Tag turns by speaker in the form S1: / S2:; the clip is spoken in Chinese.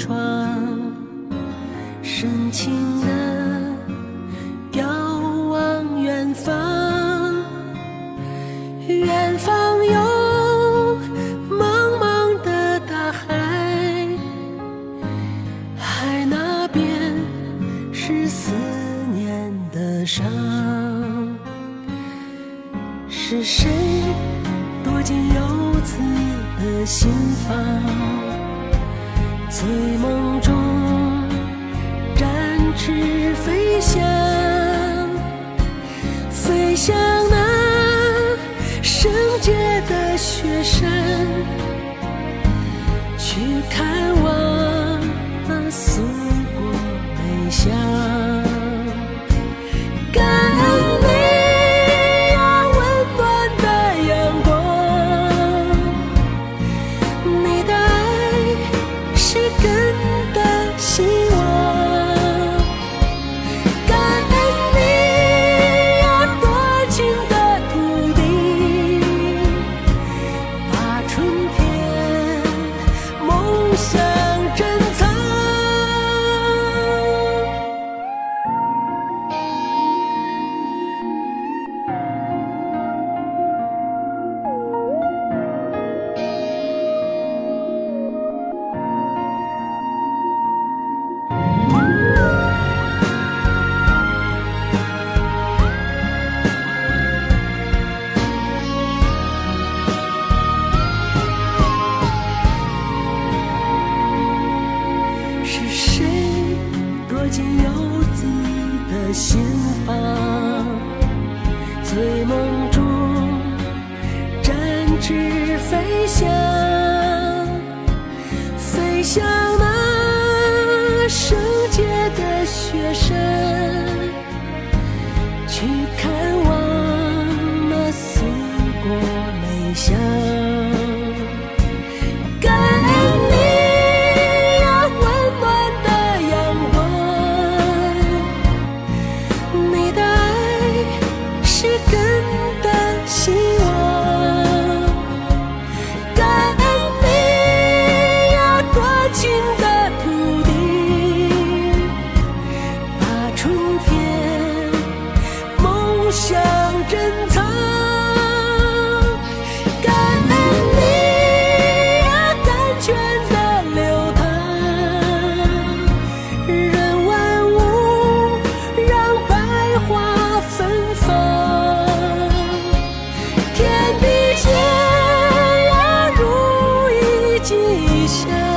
S1: 窗，深情地遥望远方，远方有茫茫的大海，海那边是思念的伤，是谁躲进游子的心房？醉梦中展翅飞翔，飞向那圣洁的雪山，去看望子的心房？醉梦中展翅飞翔，飞向那圣洁的雪山，去看一下。